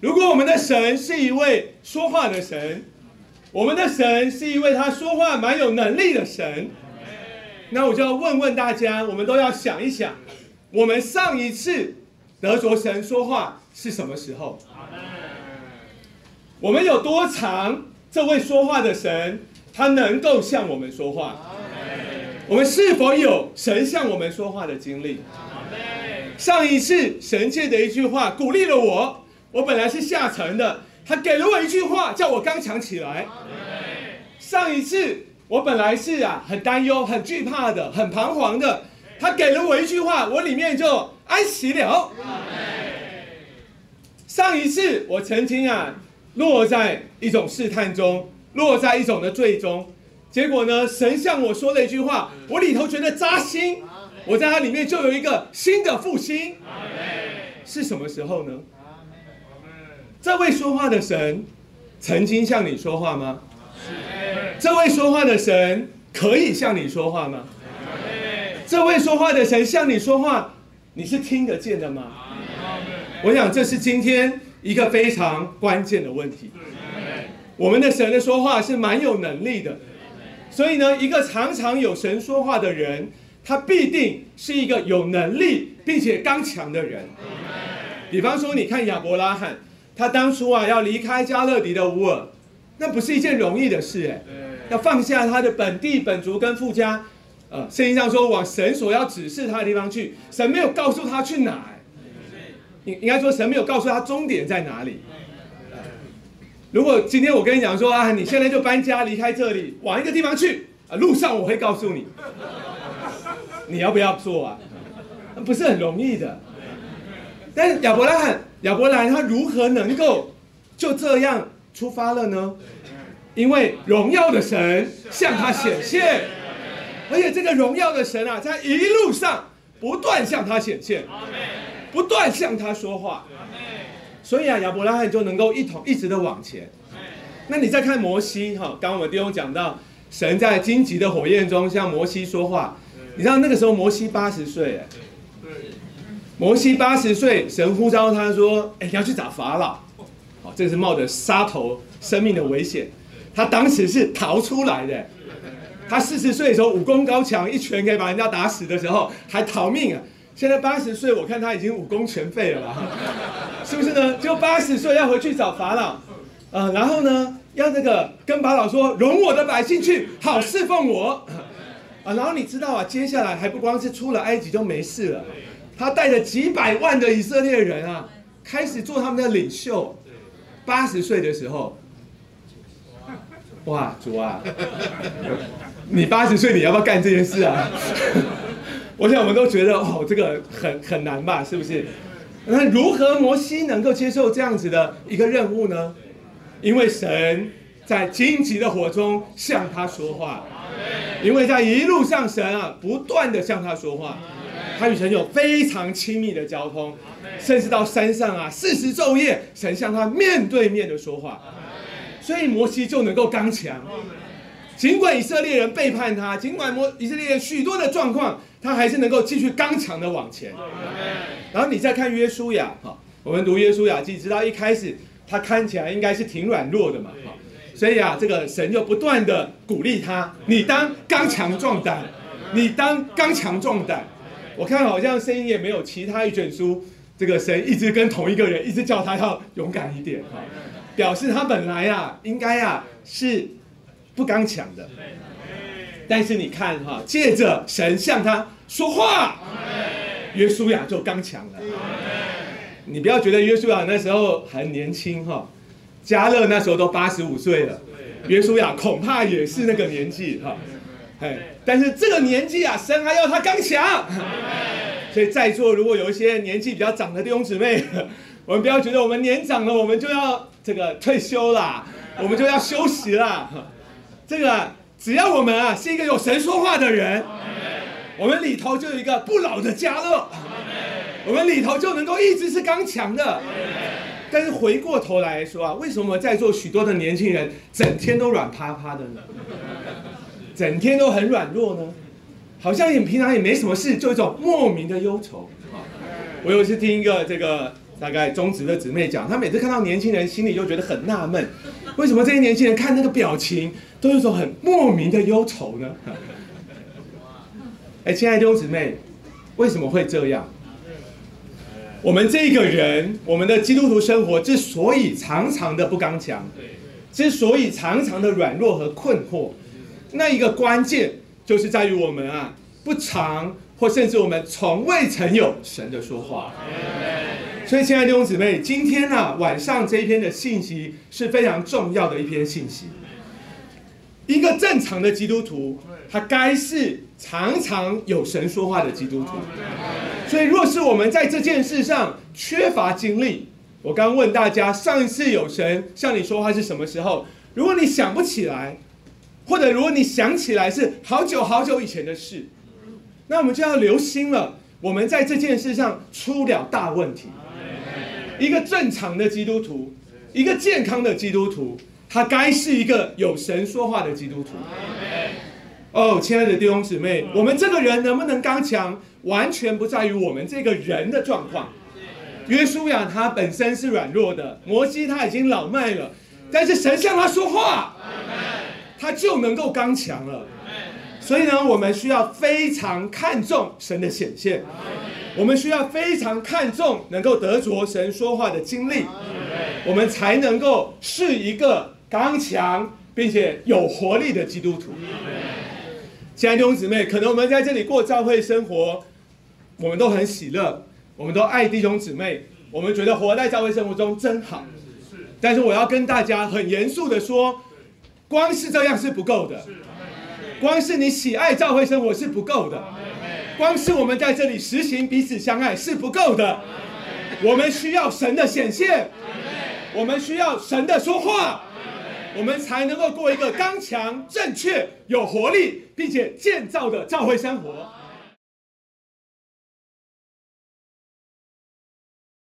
如果我们的神是一位说话的神，我们的神是一位他说话蛮有能力的神，那我就要问问大家，我们都要想一想，我们上一次得着神说话是什么时候？我们有多长这位说话的神，他能够向我们说话？我们是否有神向我们说话的经历？上一次神借的一句话鼓励了我，我本来是下沉的，他给了我一句话，叫我刚强起来。上一次我本来是啊很担忧、很惧怕的、很彷徨的，他给了我一句话，我里面就安息了。上一次我曾经啊落在一种试探中，落在一种的罪中，结果呢，神向我说了一句话，我里头觉得扎心，我在它里面就有一个新的复兴。是什么时候呢？这位说话的神曾经向你说话吗？这位说话的神可以向你说话吗？这位说话的神向你说话，你是听得见的吗？我想这是今天一个非常关键的问题。我们的神的说话是蛮有能力的，所以呢，一个常常有神说话的人，他必定是一个有能力并且刚强的人。比方说，你看亚伯拉罕，他当初啊要离开加勒底的乌尔，那不是一件容易的事哎，要放下他的本地本族跟富家，呃，圣经上说往神所要指示他的地方去，神没有告诉他去哪。应应该说，神没有告诉他终点在哪里。如果今天我跟你讲说啊，你现在就搬家离开这里，往一个地方去啊，路上我会告诉你，你要不要做啊？不是很容易的。但是亚伯拉罕，亚伯兰他如何能够就这样出发了呢？因为荣耀的神向他显现，而且这个荣耀的神啊，在一路上不断向他显现。不断向他说话，所以啊，亚伯拉罕就能够一同一直的往前。那你再看摩西哈，刚刚我们弟兄讲到，神在荆棘的火焰中向摩西说话，你知道那个时候摩西八十岁哎，摩西八十岁，神呼召他说，哎，你要去找法老，好，这是冒着杀头生命的危险，他当时是逃出来的，他四十岁的时候武功高强，一拳可以把人家打死的时候还逃命啊。现在八十岁，我看他已经武功全废了吧？是不是呢？就八十岁要回去找法老，呃，然后呢，要那个跟法老说，容我的百姓去，好侍奉我，啊，然后你知道啊，接下来还不光是出了埃及就没事了，他带着几百万的以色列人啊，开始做他们的领袖。八十岁的时候，哇，主啊，你八十岁你要不要干这件事啊？我想我们都觉得哦，这个很很难吧，是不是？那如何摩西能够接受这样子的一个任务呢？因为神在荆棘的火中向他说话，因为在一路上神啊不断的向他说话，他与神有非常亲密的交通，甚至到山上啊四十昼夜，神向他面对面的说话，所以摩西就能够刚强。尽管以色列人背叛他，尽管摩以色列人许多的状况。他还是能够继续刚强的往前。然后你再看约书亚，哈，我们读约书亚记，知道一开始他看起来应该是挺软弱的嘛，哈，所以啊，这个神就不断的鼓励他，你当刚强壮胆，你当刚强壮胆。我看好像声音也没有其他一卷书，这个神一直跟同一个人，一直叫他要勇敢一点，哈，表示他本来啊，应该啊是不刚强的。但是你看哈，借着神向他说话，约书亚就刚强了。你不要觉得约书亚那时候很年轻哈，加勒那时候都八十五岁了，约书亚恐怕也是那个年纪哈。哎，但是这个年纪啊，神还要他刚强。所以在座如果有一些年纪比较长的弟兄姊妹，我们不要觉得我们年长了，我们就要这个退休啦，我们就要休息啦。这个。只要我们啊是一个有神说话的人，我们里头就有一个不老的家乐，我们里头就能够一直是刚强的。但是回过头来说啊，为什么在座许多的年轻人整天都软趴趴的呢？整天都很软弱呢？好像也平常也没什么事，就一种莫名的忧愁。我有一次听一个这个大概中职的姊妹讲，她每次看到年轻人，心里就觉得很纳闷，为什么这些年轻人看那个表情，都有种很莫名的忧愁呢？哎，亲爱的弟兄姊妹，为什么会这样？我们这个人，我们的基督徒生活之所以常常的不刚强，之所以常常的软弱和困惑，那一个关键就是在于我们啊，不常或甚至我们从未曾有神的说话。所以，亲爱的弟兄姊妹，今天呢晚上这一篇的信息是非常重要的一篇信息。一个正常的基督徒，他该是常常有神说话的基督徒。所以，若是我们在这件事上缺乏经历，我刚问大家，上一次有神向你说话是什么时候？如果你想不起来，或者如果你想起来是好久好久以前的事，那我们就要留心了。我们在这件事上出了大问题。一个正常的基督徒，一个健康的基督徒，他该是一个有神说话的基督徒。哦，亲爱的弟兄姊妹，我们这个人能不能刚强，完全不在于我们这个人的状况。约书亚他本身是软弱的，摩西他已经老迈了，但是神向他说话，就能够刚强了。所以呢，我们需要非常看重神的显现。我们需要非常看重能够得着神说话的经历，我们才能够是一个刚强并且有活力的基督徒。亲爱的弟兄姊妹，可能我们在这里过教会生活，我们都很喜乐，我们都爱弟兄姊妹，我们觉得活在教会生活中真好。但是我要跟大家很严肃的说，光是这样是不够的，光是你喜爱教会生活是不够的。光是我们在这里实行彼此相爱是不够的，我们需要神的显现，我们需要神的说话，我们才能够过一个刚强、正确、有活力，并且建造的教会生活。